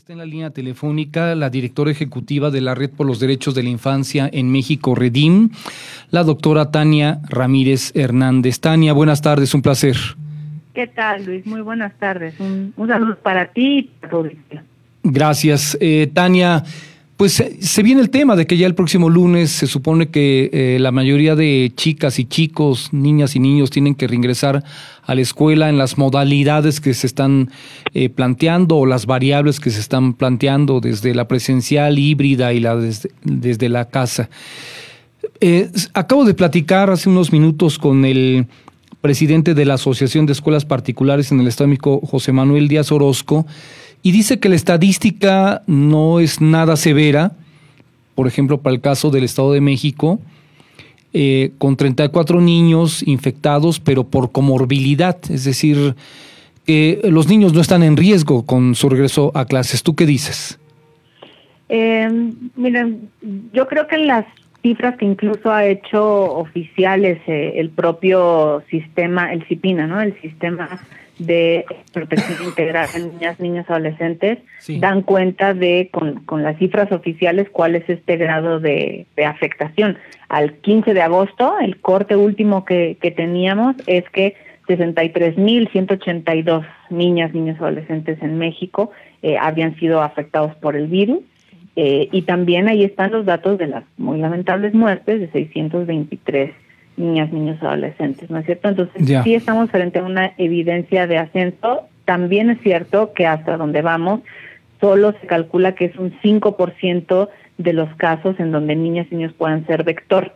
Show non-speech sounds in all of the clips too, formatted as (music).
Está en la línea telefónica la directora ejecutiva de la Red por los Derechos de la Infancia en México, Redim, la doctora Tania Ramírez Hernández. Tania, buenas tardes, un placer. ¿Qué tal, Luis? Muy buenas tardes. Un, saludo para ti y para tu Gracias. Eh, Tania, pues se viene el tema de que ya el próximo lunes se supone que eh, la mayoría de chicas y chicos, niñas y niños tienen que reingresar a la escuela en las modalidades que se están eh, planteando o las variables que se están planteando desde la presencial, híbrida y la desde, la casa. Eh, acabo de platicar hace unos minutos con el presidente de la Asociación de Escuelas Particulares en el Estado de José Manuel Díaz Orozco, y dice que la estadística no es nada severa, por ejemplo, para el caso del Estado de México, eh, con 34 niños infectados, pero por comorbilidad, es decir, que los niños no están en riesgo con su regreso a clases. ¿Tú qué dices? Eh, miren, yo creo que las cifras que incluso ha hecho oficiales eh, el propio sistema, el CIPINA, ¿no? El sistema de protección integral de niñas, niños, adolescentes, dan cuenta de, con, con, las cifras oficiales, cuál es este grado de, de, afectación. Al 15 de agosto, el corte último que, que teníamos es que 63.182 niñas, niños, adolescentes en México eh, habían sido afectados por el virus. Eh, y también ahí están los datos de las muy lamentables muertes de 623 niñas, niños, adolescentes, ¿no es cierto? Entonces, sí estamos frente a una evidencia de ascenso. También es cierto que hasta donde vamos, solo se calcula que es un 5% de los casos en donde niñas y niños puedan ser vector.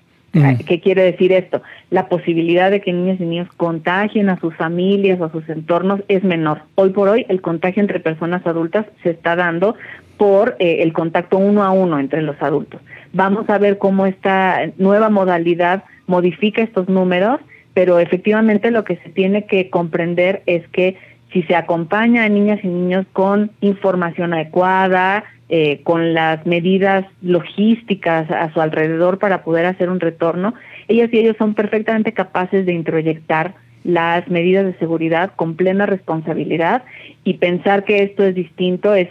¿Qué quiere decir esto? La posibilidad de que niñas y niños contagien a sus familias o a sus entornos es menor. Hoy por hoy el contagio entre personas adultas se está dando por eh, el contacto uno a uno entre los adultos. Vamos a ver cómo esta nueva modalidad modifica estos números, pero efectivamente lo que se tiene que comprender es que si se acompaña a niñas y niños con información adecuada, eh, con las medidas logísticas a su alrededor para poder hacer un retorno, ellas y ellos son perfectamente capaces de introyectar las medidas de seguridad con plena responsabilidad y pensar que esto es distinto es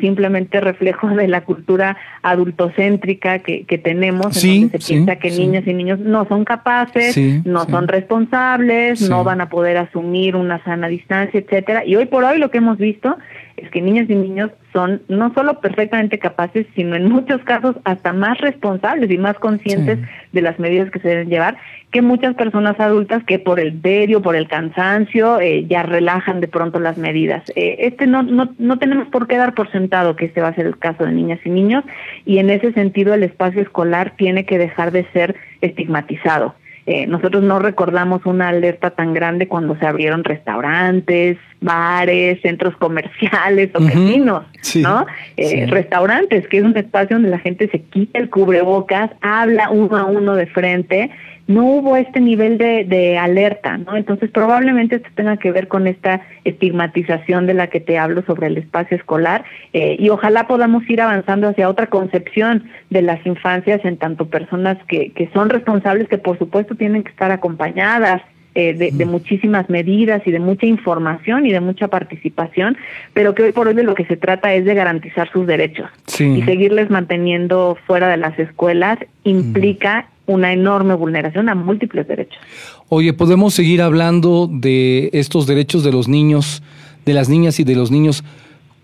simplemente reflejo de la cultura adultocéntrica que, que tenemos, en donde se piensa que niñas y niños no son capaces, no son responsables, no van a poder asumir una sana distancia, etcétera. Y hoy por hoy lo que hemos visto es que niñas y niños son no solo perfectamente capaces, sino en muchos casos hasta más responsables y más conscientes de las medidas que se deben llevar que muchas personas adultas que por el tedio, por el cansancio, eh, ya relajan de pronto las medidas. Eh, este no, no, no tenemos por qué dar por sentado que este va a ser el caso de niñas y niños y en ese sentido el espacio escolar tiene que dejar de ser estigmatizado. Eh, nosotros no recordamos una alerta tan grande cuando se abrieron restaurantes, bares, centros comerciales o casinos, ¿no? Eh, restaurantes, que es un espacio donde la gente se quita el cubrebocas, habla uno a uno de frente no hubo este nivel de, de, alerta, ¿no? Entonces probablemente esto tenga que ver con esta estigmatización de la que te hablo sobre el espacio escolar eh, y ojalá podamos ir avanzando hacia otra concepción de las infancias en tanto personas que, que son responsables, que por supuesto tienen que estar acompañadas, eh, de, muchísimas medidas y de mucha información y de mucha participación, pero que hoy por hoy de lo que se trata es de garantizar sus derechos y seguirles manteniendo fuera de las escuelas implica una enorme vulneración a múltiples derechos. Oye, podemos seguir hablando de estos derechos de los niños, de las niñas y de los niños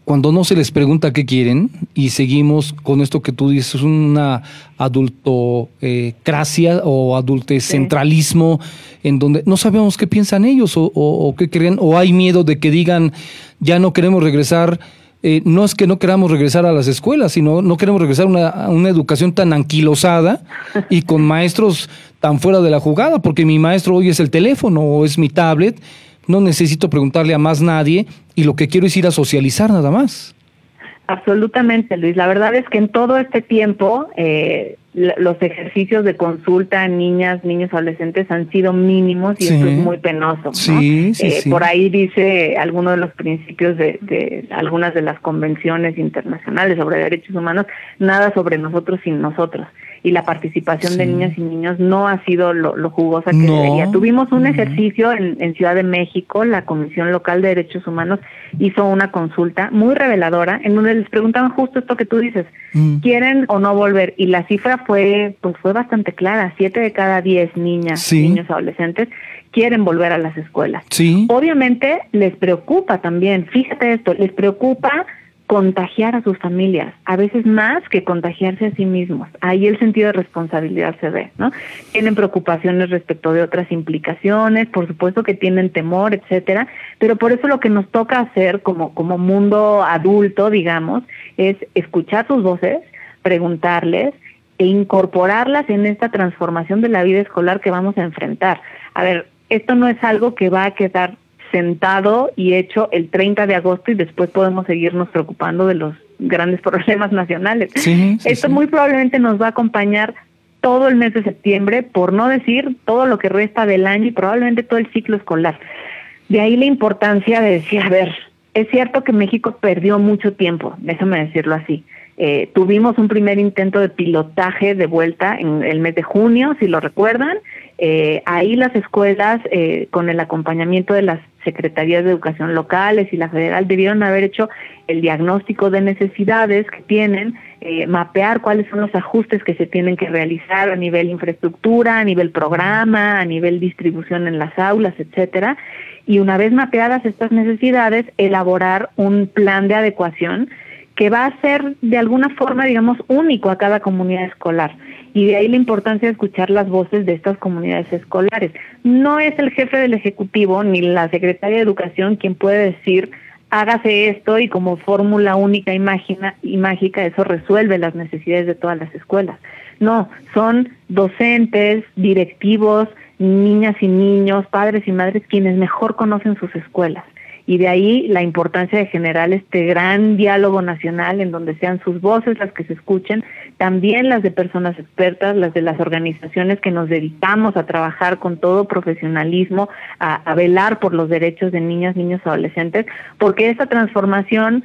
cuando no se les pregunta qué quieren y seguimos con esto que tú dices, una adultocracia o adultecentralismo en donde no sabemos qué piensan ellos o, qué creen, o hay miedo de que digan ya no queremos regresar. Eh, no es que no queramos regresar a las escuelas, sino no queremos regresar a una educación tan anquilosada y con (laughs) maestros tan fuera de la jugada, porque mi maestro hoy es el teléfono o es mi tablet no necesito preguntarle a más nadie y lo que quiero es ir a socializar nada más. Absolutamente, Luis. La verdad es que en todo este tiempo, eh, los ejercicios de consulta a niñas, niños, adolescentes han sido mínimos y esto es muy penoso. Sí, eh, Por ahí dice alguno de los principios de, de, algunas de las convenciones internacionales sobre derechos humanos, nada sobre nosotros sin nosotros y la participación de niñas y niños no ha sido lo, jugosa que debería. Tuvimos un ejercicio en, Ciudad de México, la Comisión Local de Derechos Humanos hizo una consulta muy reveladora en donde les preguntaban justo esto que tú dices, mm. ¿quieren o no volver? Y la cifra fue pues fue bastante clara, siete de cada diez niñas, y niños adolescentes quieren volver a las escuelas. Sí. Obviamente les preocupa también, fíjate esto, les preocupa contagiar a sus familias, a veces más que contagiarse a sí mismos. Ahí el sentido de responsabilidad se ve, ¿no? Tienen preocupaciones respecto de otras implicaciones, por supuesto que tienen temor, etcétera, pero por eso lo que nos toca hacer como como mundo adulto, digamos, es escuchar sus voces, preguntarles e incorporarlas en esta transformación de la vida escolar que vamos a enfrentar. A ver, esto no es algo que va a quedar sentado y hecho el 30 de agosto y después podemos seguirnos preocupando de los grandes (laughs) problemas nacionales. Esto muy probablemente nos va a acompañar todo el mes de septiembre, por no decir todo lo que resta del año y probablemente todo el ciclo escolar. De ahí la importancia de decir, a ver, es cierto que México perdió mucho tiempo, déjame decirlo así. Eh, tuvimos un primer intento de pilotaje de vuelta en el mes de junio, si lo recuerdan, eh, ahí las escuelas, eh, con el acompañamiento de las secretarías de educación locales y la federal, debieron haber hecho el diagnóstico de necesidades que tienen, eh, mapear cuáles son los ajustes que se tienen que realizar a nivel infraestructura, a nivel programa, a nivel distribución en las aulas, etcétera. Y una vez mapeadas estas necesidades, elaborar un plan de adecuación que va a ser de alguna forma, digamos, único a cada comunidad escolar y de ahí la importancia de escuchar las voces de estas comunidades escolares. No es el jefe del Ejecutivo ni la Secretaria de Educación quien puede decir hágase esto y como fórmula única y, y mágica eso resuelve las necesidades de todas las escuelas. No, son docentes, directivos, niñas y niños, padres y madres quienes mejor conocen sus escuelas y de ahí la importancia de generar este gran diálogo nacional en donde sean sus voces las que se escuchen, también las de personas expertas, las de las organizaciones que nos dedicamos a trabajar con todo profesionalismo, a, velar por los derechos de niñas, niños, adolescentes, porque esa transformación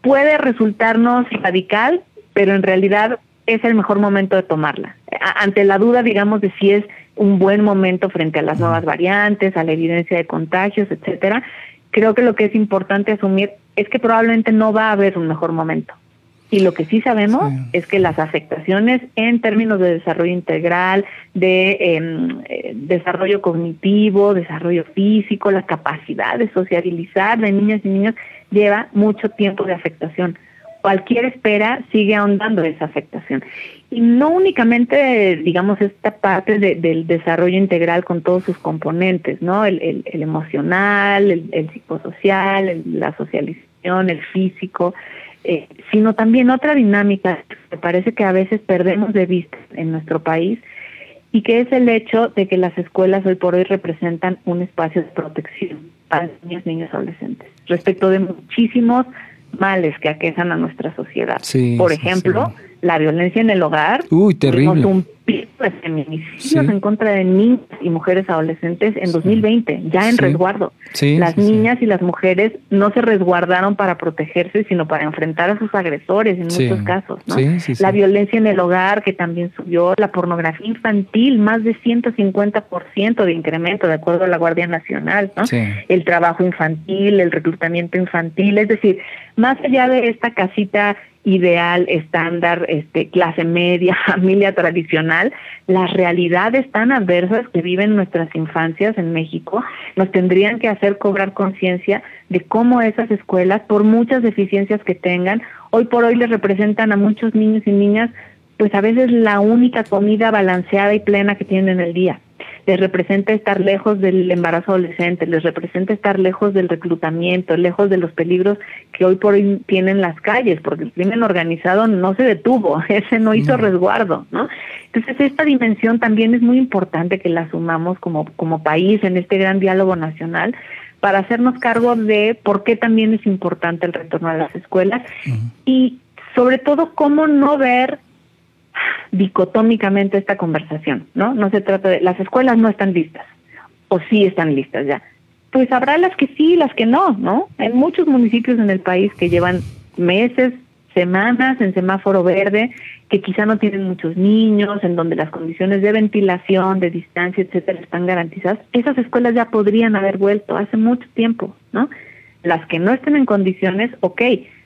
puede resultarnos radical, pero en realidad es el mejor momento de tomarla. Ante la duda, digamos, de si es un buen momento frente a las nuevas variantes, a la evidencia de contagios, etcétera, creo que lo que es importante asumir es que probablemente no va a haber un mejor momento. Y lo que sí sabemos es que las afectaciones en términos de desarrollo integral, de em, eh, desarrollo cognitivo, desarrollo físico, la capacidad de sociabilizar de niñas y niños, lleva mucho tiempo de afectación cualquier espera sigue ahondando esa afectación. Y no únicamente, digamos, esta parte del desarrollo integral con todos sus componentes, ¿no? El, emocional, el, psicosocial, la socialización, el físico, eh, sino también otra dinámica que parece que a veces perdemos de vista en nuestro país y que es el hecho de que las escuelas hoy por hoy representan un espacio de protección para niños, niños, adolescentes, respecto de muchísimos males que aquejan a nuestra sociedad. Por ejemplo, la violencia en el hogar. Uy, terrible. un pico de feminicidios en contra de niñas y mujeres adolescentes en 2020, ya en resguardo. las niñas y las mujeres no se resguardaron para protegerse, sino para enfrentar a sus agresores en muchos casos. ¿no? La violencia en el hogar, que también subió, la pornografía infantil, más de 150% de incremento, de acuerdo a la Guardia Nacional. ¿no? El trabajo infantil, el reclutamiento infantil, es decir, más allá de esta casita ideal, estándar, este, clase media, (laughs) familia tradicional, las realidades tan adversas que viven nuestras infancias en México nos tendrían que hacer cobrar conciencia de cómo esas escuelas, por muchas deficiencias que tengan, hoy por hoy les representan a muchos niños y niñas, pues a veces la única comida balanceada y plena que tienen en el día les representa estar lejos del embarazo adolescente, les representa estar lejos del reclutamiento, lejos de los peligros que hoy por hoy tienen las calles, porque el crimen organizado no se detuvo, (laughs) ese no hizo resguardo, ¿no? Entonces esta dimensión también es muy importante que la asumamos como, como país en este gran diálogo nacional para hacernos cargo de por qué también es importante el retorno a las escuelas y sobre todo cómo no ver dicotómicamente esta conversación, ¿no? No se trata de las escuelas no están listas o sí están listas ya. Pues habrá las que sí, las que no, ¿no? Hay muchos municipios en el país que llevan meses, semanas en semáforo verde, que quizá no tienen muchos niños, en donde las condiciones de ventilación, de distancia, etcétera, están garantizadas. Esas escuelas ya podrían haber vuelto hace mucho tiempo, ¿no? Las que no estén en condiciones, ok,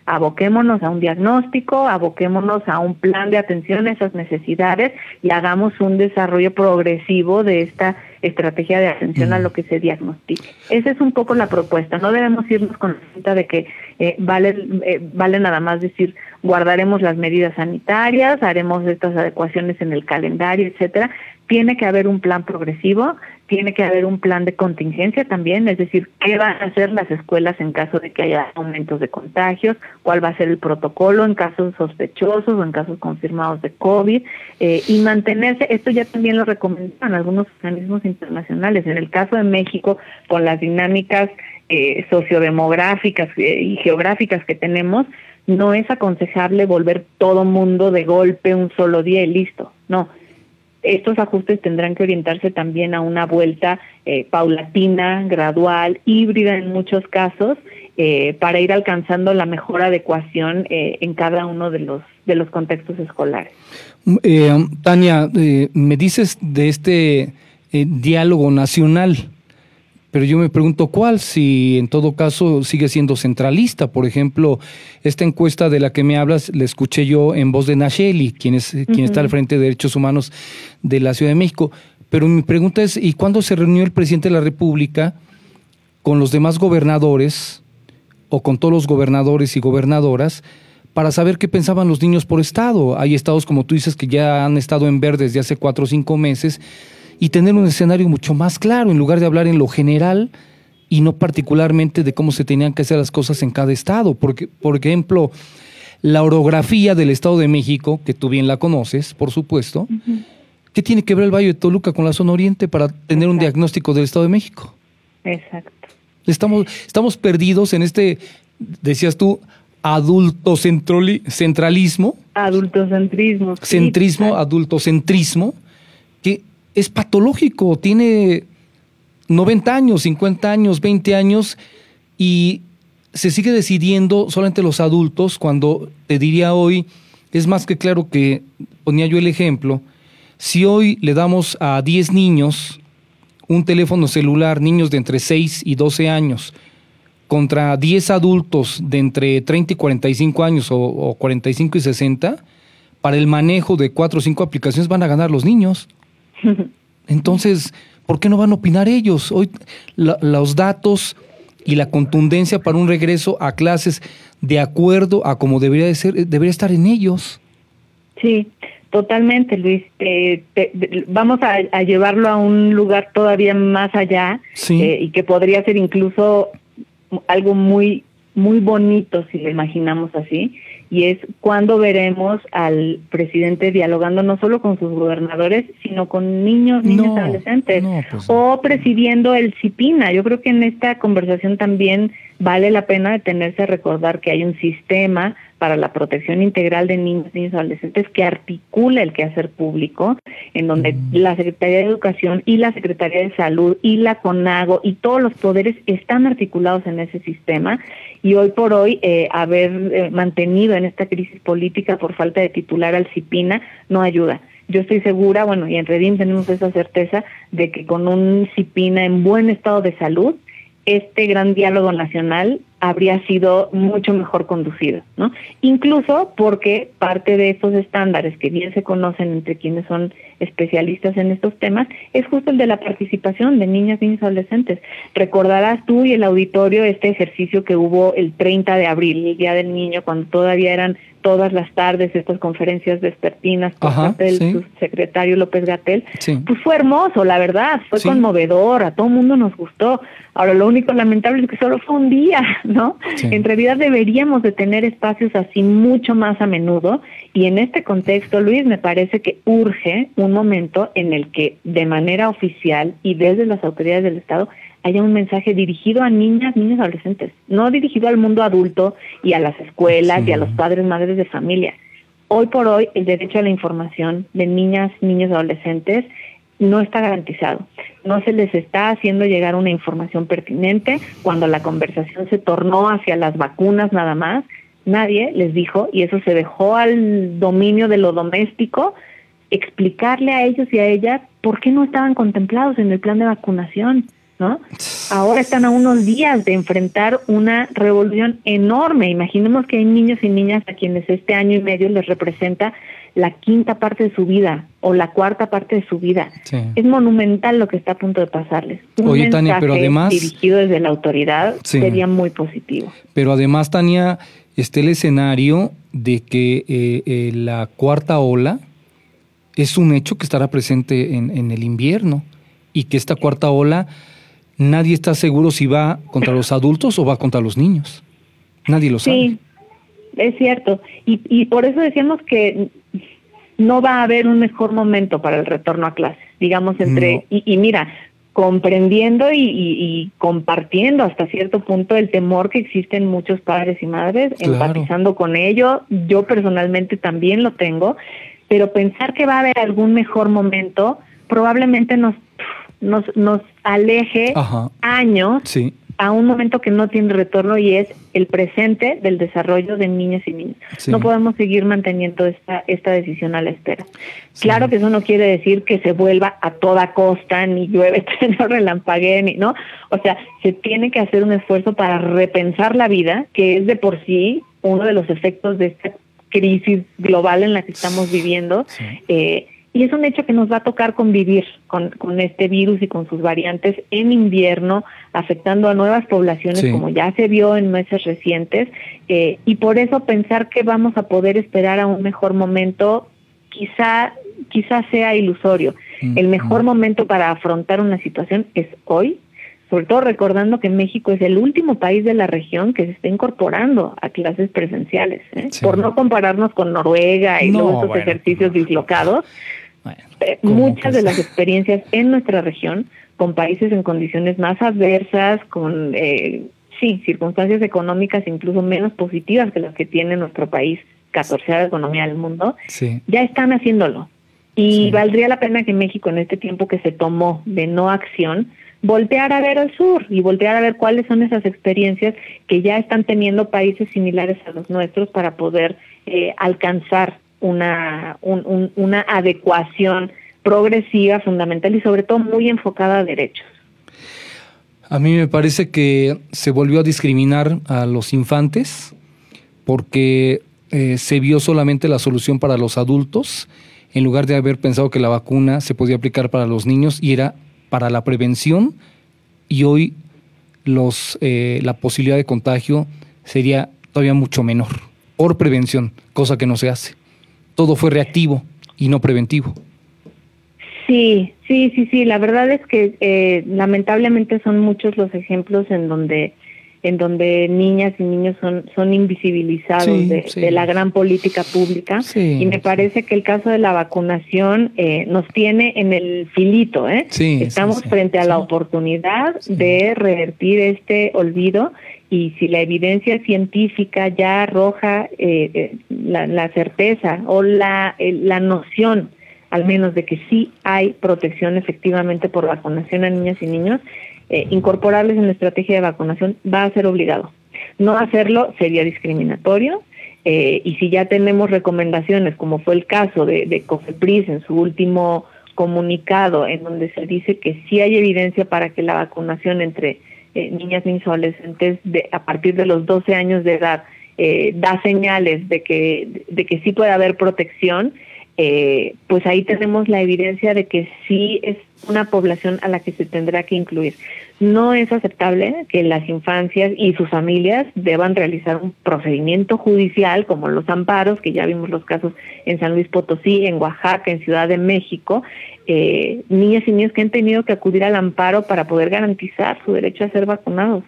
aboquémonos a un diagnóstico, aboquémonos a un plan de atención a esas necesidades y hagamos un desarrollo progresivo de esta estrategia de atención a lo que se diagnostique. Esa es un poco la propuesta. No debemos irnos con la cinta de que eh, vale, eh, vale nada más decir guardaremos las medidas sanitarias, haremos estas adecuaciones en el calendario, etcétera, tiene que haber un plan progresivo, tiene que haber un plan de contingencia también, es decir, qué van a hacer las escuelas en caso de que haya aumentos de contagios, cuál va a ser el protocolo en casos sospechosos o en casos confirmados de COVID, eh, y mantenerse, esto ya también lo recomendan algunos organismos internacionales, en el caso de México, con las dinámicas eh, sociodemográficas eh, y geográficas que tenemos, no es aconsejable volver todo mundo de golpe un solo día y listo, no estos ajustes tendrán que orientarse también a una vuelta eh, paulatina, gradual, híbrida en muchos casos, eh, para ir alcanzando la mejor adecuación eh, en cada uno de los de los contextos escolares. Tania, me dices de este diálogo nacional. Pero yo me pregunto cuál, si en todo caso sigue siendo centralista. Por ejemplo, esta encuesta de la que me hablas, la escuché yo en voz de Nacheli, quien, es, quien está al frente de Derechos Humanos de la Ciudad de México. Pero mi pregunta es, ¿y cuándo se reunió el presidente de la República con los demás gobernadores o con todos los gobernadores y gobernadoras para saber qué pensaban los niños por estado? Hay estados, como tú dices, que ya han estado en verde desde hace cuatro o cinco meses y tener un escenario mucho más claro, en lugar de hablar en lo general y no particularmente de cómo se tenían que hacer las cosas en cada estado. Porque, por ejemplo, la orografía del Estado de México, que tú bien la conoces, por supuesto, ¿qué tiene que ver el Valle de Toluca con la zona oriente para tener un diagnóstico del Estado de México? Exacto. Estamos, estamos perdidos en este, decías tú, adultocentralismo. Adultocentrismo. Centrismo, adultocentrismo, que es patológico, tiene 90 años, 50 años, 20 años y se sigue decidiendo solamente los adultos cuando te diría hoy, es más que claro que ponía yo el ejemplo, si hoy le damos a 10 niños un teléfono celular, niños de entre 6 y 12 años, contra 10 adultos de entre 30 y 45 años o, o 45 y 60, para el manejo de 4 o 5 aplicaciones van a ganar los niños. Entonces, ¿por qué no van a opinar ellos? Hoy los datos y la contundencia para un regreso a clases de acuerdo a como debería de ser, debería estar en ellos. Sí, totalmente, Luis. vamos a, llevarlo a un lugar todavía más allá eh, y que podría ser incluso algo muy muy bonito si lo imaginamos así y es cuando veremos al presidente dialogando no solo con sus gobernadores, sino con niños, niños adolescentes, pues o presidiendo el CIPINA. Yo creo que en esta conversación también vale la pena detenerse a recordar que hay un sistema para la protección integral de niños, niños y adolescentes que articula el quehacer público, en donde mm. la Secretaría de Educación y la Secretaría de Salud y la CONAGO y todos los poderes están articulados en ese sistema y hoy por hoy eh, haber eh, mantenido en esta crisis política por falta de titular al CIPINA no ayuda. Yo estoy segura, bueno, y en Redim tenemos esa certeza de que con un CIPINA en buen estado de salud, este gran diálogo nacional habría sido mucho mejor conducido, ¿no? Incluso porque parte de esos estándares que bien se conocen entre quienes son especialistas en estos temas es justo el de la participación de niñas, niños y adolescentes. Recordarás tú y el auditorio este ejercicio que hubo el 30 de abril, el Día del Niño, cuando todavía eran todas las tardes estas conferencias despertinas por parte del subsecretario López Gatel, pues fue hermoso, la verdad, fue conmovedor, a todo el mundo nos gustó. Ahora lo único lamentable es que solo fue un día, (laughs) ¿no? En realidad deberíamos de tener espacios así mucho más a menudo y en este contexto, Luis, me parece que urge un momento en el que de manera oficial y desde las autoridades del Estado haya un mensaje dirigido a niñas, niños, adolescentes, no dirigido al mundo adulto y a las escuelas y a los padres, madres de familia. hoy por hoy el derecho a la información de niñas, niños y adolescentes no está garantizado. No se les está haciendo llegar una información pertinente. Cuando la conversación se tornó hacia las vacunas nada más, nadie les dijo, y eso se dejó al dominio de lo doméstico, explicarle a ellos y a ellas por qué no estaban contemplados en el plan de vacunación. ¿No? Ahora están a unos días de enfrentar una revolución enorme. Imaginemos que hay niños y niñas a quienes este año y medio les representa la quinta parte de su vida o la cuarta parte de su vida. Es monumental lo que está a punto de pasarles. Un Oye, Tania, pero además dirigido desde la autoridad sería muy positivo. Pero además, Tania, está el escenario de que eh, eh, la cuarta ola es un hecho que estará presente en, en el invierno y que esta cuarta ola nadie está seguro si va contra los adultos o va contra los niños. Nadie lo sabe. Sí, es cierto. Y, y por eso decíamos que no va a haber un mejor momento para el retorno a clases, digamos, entre... Y, mira, comprendiendo y, compartiendo hasta cierto punto el temor que existen muchos padres y madres, empatizando con ello, yo personalmente también lo tengo, pero pensar que va a haber algún mejor momento probablemente nos nos, nos aleje años a un momento que no tiene retorno y es el presente del desarrollo de niñas y niños. No podemos seguir manteniendo esta, esta decisión a la espera. Claro que eso no quiere decir que se vuelva a toda costa, ni llueve, (laughs) no relampaguee, ni, ¿no? O sea, se tiene que hacer un esfuerzo para repensar la vida, que es de por sí uno de los efectos de esta crisis global en la que estamos viviendo. Eh, y es un hecho que nos va a tocar convivir con, con este virus y con sus variantes en invierno, afectando a nuevas poblaciones, como ya se vio en meses recientes. Eh, y por eso pensar que vamos a poder esperar a un mejor momento, quizá, quizá sea ilusorio. Mm, El mejor mm. momento para afrontar una situación es hoy, sobre todo recordando que México es el último país de la región que se está incorporando a clases presenciales, ¿eh? por no compararnos con Noruega y todos esos ejercicios dislocados. Eh, muchas de las experiencias en nuestra región, con países en condiciones más adversas, con eh, sí, circunstancias económicas incluso menos positivas que las que tiene nuestro país, catorceada economía del mundo, ya están haciéndolo. Y valdría la pena que México en este tiempo que se tomó de no acción, voltear a ver al sur y voltear a ver cuáles son esas experiencias que ya están teniendo países similares a los nuestros para poder eh, alcanzar una, una adecuación progresiva, fundamental y sobre todo muy enfocada a derechos. A mí me parece que se volvió a discriminar a los infantes porque eh, se vio solamente la solución para los adultos en lugar de haber pensado que la vacuna se podía aplicar para los niños y era para la prevención y hoy los, eh, la posibilidad de contagio sería todavía mucho menor por prevención, cosa que no se hace todo fue reactivo y no preventivo. Sí, sí, sí, sí. La verdad es que eh, lamentablemente son muchos los ejemplos en donde en donde niñas y niños son, son invisibilizados de, la gran política pública. y me parece que el caso de la vacunación eh, nos tiene en el filito. ¿eh? Estamos frente a la oportunidad de revertir este olvido y si la evidencia científica ya arroja eh, eh, la, certeza o la, la noción al menos de que sí hay protección efectivamente por vacunación a niñas y niños, eh, incorporarles en la estrategia de vacunación va a ser obligado. No hacerlo sería discriminatorio y si ya tenemos recomendaciones, como fue el caso de, de COFEPRIS en su último comunicado, en donde se dice que sí hay evidencia para que la vacunación entre eh, niñas, niños adolescentes de, a partir de los 12 años de edad eh, da señales de que, de que sí puede haber protección, eh, pues ahí tenemos la evidencia de que sí es una población a la que se tendrá que incluir. No es aceptable que las infancias y sus familias deban realizar un procedimiento judicial como los amparos, que ya vimos los casos en San Luis Potosí, en Oaxaca, en Ciudad de México, eh, niñas y niños que han tenido que acudir al amparo para poder garantizar su derecho a ser vacunados.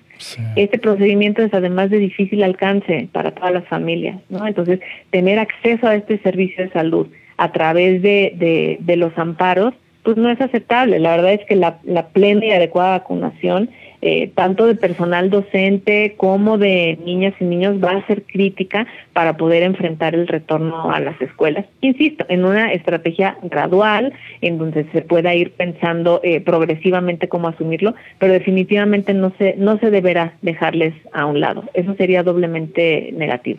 Este procedimiento es además de difícil alcance para todas las familias, ¿no? Entonces, tener acceso a este servicio de salud a través de, de, los amparos, pues no es aceptable. La verdad es que la, plena y adecuada vacunación eh, tanto de personal docente como de niñas y niños va a ser crítica para poder enfrentar el retorno a las escuelas. Insisto, en una estrategia gradual, en donde se pueda ir pensando eh, progresivamente cómo asumirlo, pero definitivamente no se, no se deberá dejarles a un lado. Eso sería doblemente negativo.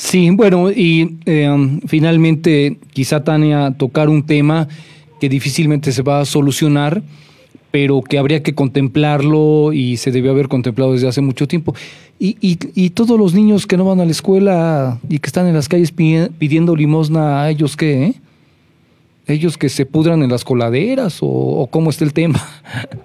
Sí, bueno, y em, finalmente quizá Tania tocar un tema que difícilmente se va a solucionar, pero que habría que contemplarlo y se debió haber contemplado desde hace mucho tiempo. Y, y, y todos los niños que no van a la escuela y que están en las calles pidiendo limosna, ¿a ellos qué? Eh? Ellos que se pudran en las coladeras o, cómo está el tema.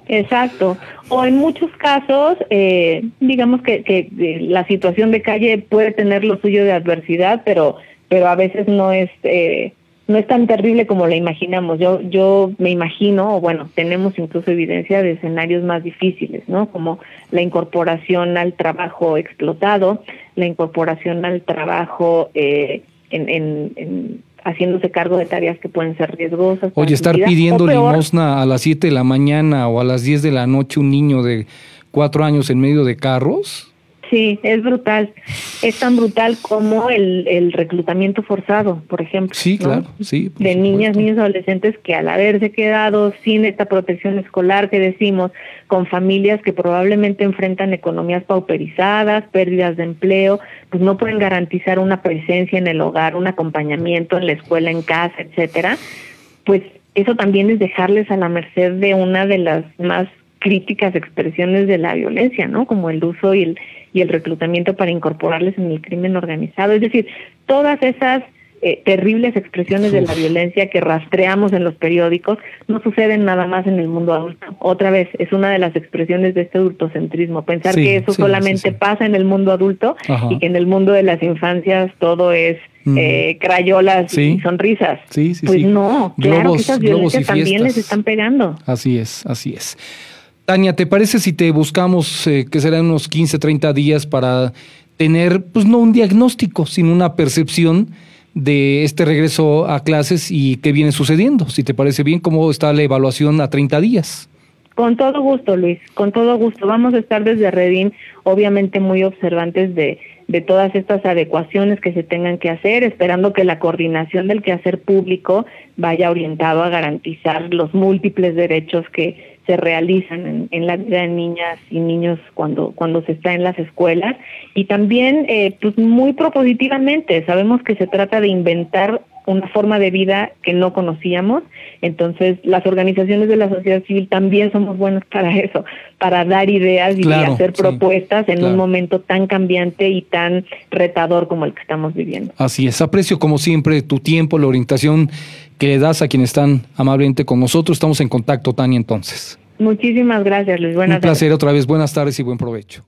Exacto. O en muchos casos, eh, digamos que, que, la situación de calle puede tener lo suyo de adversidad, pero, pero a veces no es, eh, no es tan terrible como la imaginamos. Yo, yo me imagino, o bueno, tenemos incluso evidencia de escenarios más difíciles, ¿no? Como la incorporación al trabajo explotado, la incorporación al trabajo eh, en, en haciéndose cargo de tareas que pueden ser riesgosas. Oye, estar pidiendo limosna a las 7 de la mañana o a las 10 de la noche un niño de cuatro años en medio de carros. Sí, es brutal. Es tan brutal como el, el reclutamiento forzado, por ejemplo. Sí, claro, sí. De niñas, niños, adolescentes que al haberse quedado sin esta protección escolar que decimos, con familias que probablemente enfrentan economías pauperizadas, pérdidas de empleo, pues no pueden garantizar una presencia en el hogar, un acompañamiento en la escuela, en casa, etcétera, pues eso también es dejarles a la merced de una de las más críticas expresiones de la violencia, ¿no? Como el uso y el, y el reclutamiento para incorporarles en el crimen organizado. Es decir, todas esas eh, terribles expresiones de la violencia que rastreamos en los periódicos no suceden nada más en el mundo adulto. Otra vez, es una de las expresiones de este adultocentrismo, pensar que eso solamente pasa en el mundo adulto y que en el mundo de las infancias todo es eh, crayolas y sonrisas. pues no, claro que esas violencias también les están pegando. Así es, así es. Tania, ¿te parece si te buscamos eh, que serán unos 15, 30 días para tener, pues no un diagnóstico, sino una percepción de este regreso a clases y qué viene sucediendo? Si te parece bien, ¿cómo está la evaluación a 30 días? Con todo gusto, Luis, con todo gusto. Vamos a estar desde Redín, obviamente muy observantes de, de todas estas adecuaciones que se tengan que hacer, esperando que la coordinación del quehacer público vaya orientado a garantizar los múltiples derechos que se realizan en, la vida de niñas y niños cuando, cuando se está en las escuelas. Y también eh, pues muy propositivamente sabemos que se trata de inventar una forma de vida que no conocíamos. Entonces, las organizaciones de la sociedad civil también somos buenos para (laughs) eso, para dar ideas y hacer propuestas en un momento tan cambiante y tan retador como el que estamos viviendo. Así es. Aprecio, como siempre, tu tiempo, la orientación que le das a quienes están amablemente con nosotros. Estamos en contacto, Tania, entonces. Muchísimas gracias, Luis. Buenas Un placer otra vez. Buenas tardes y buen provecho.